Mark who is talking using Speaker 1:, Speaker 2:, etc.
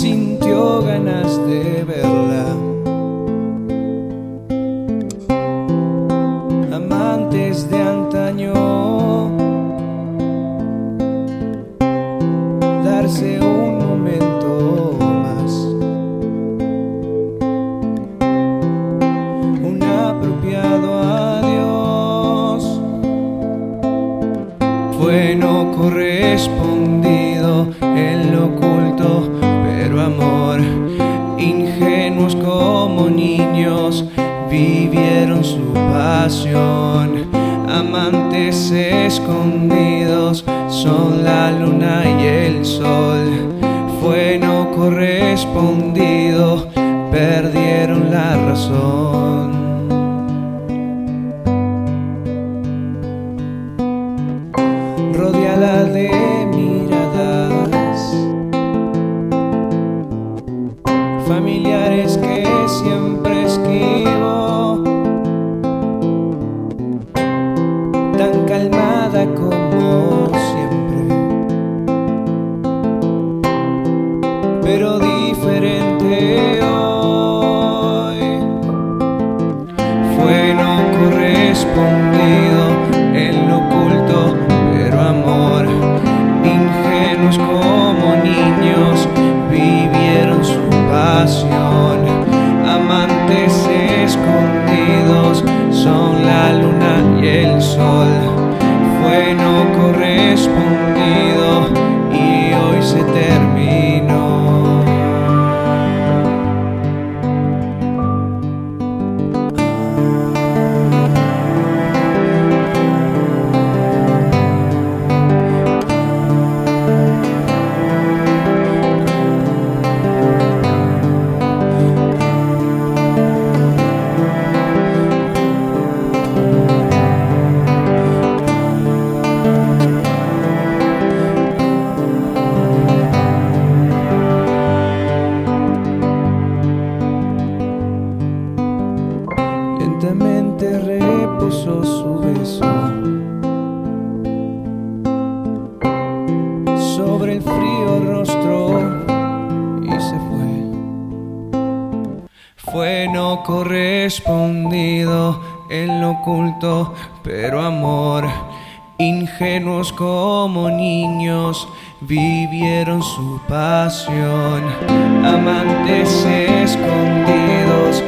Speaker 1: sintió ganas de verla. Amantes de antaño, darse vivieron su pasión. Amantes escondidos son la luna y el sol. Fue no correspondido, perdieron la razón. Como siempre, pero diferente hoy. Fue no correspondido en lo oculto, pero amor, ingenuos como niños, vivieron su pasión. Amantes escondidos son la luna y el sol. Fue no correspondido su beso sobre el frío rostro y se fue. Fue no correspondido en lo oculto, pero amor, ingenuos como niños, vivieron su pasión. Amantes escondidos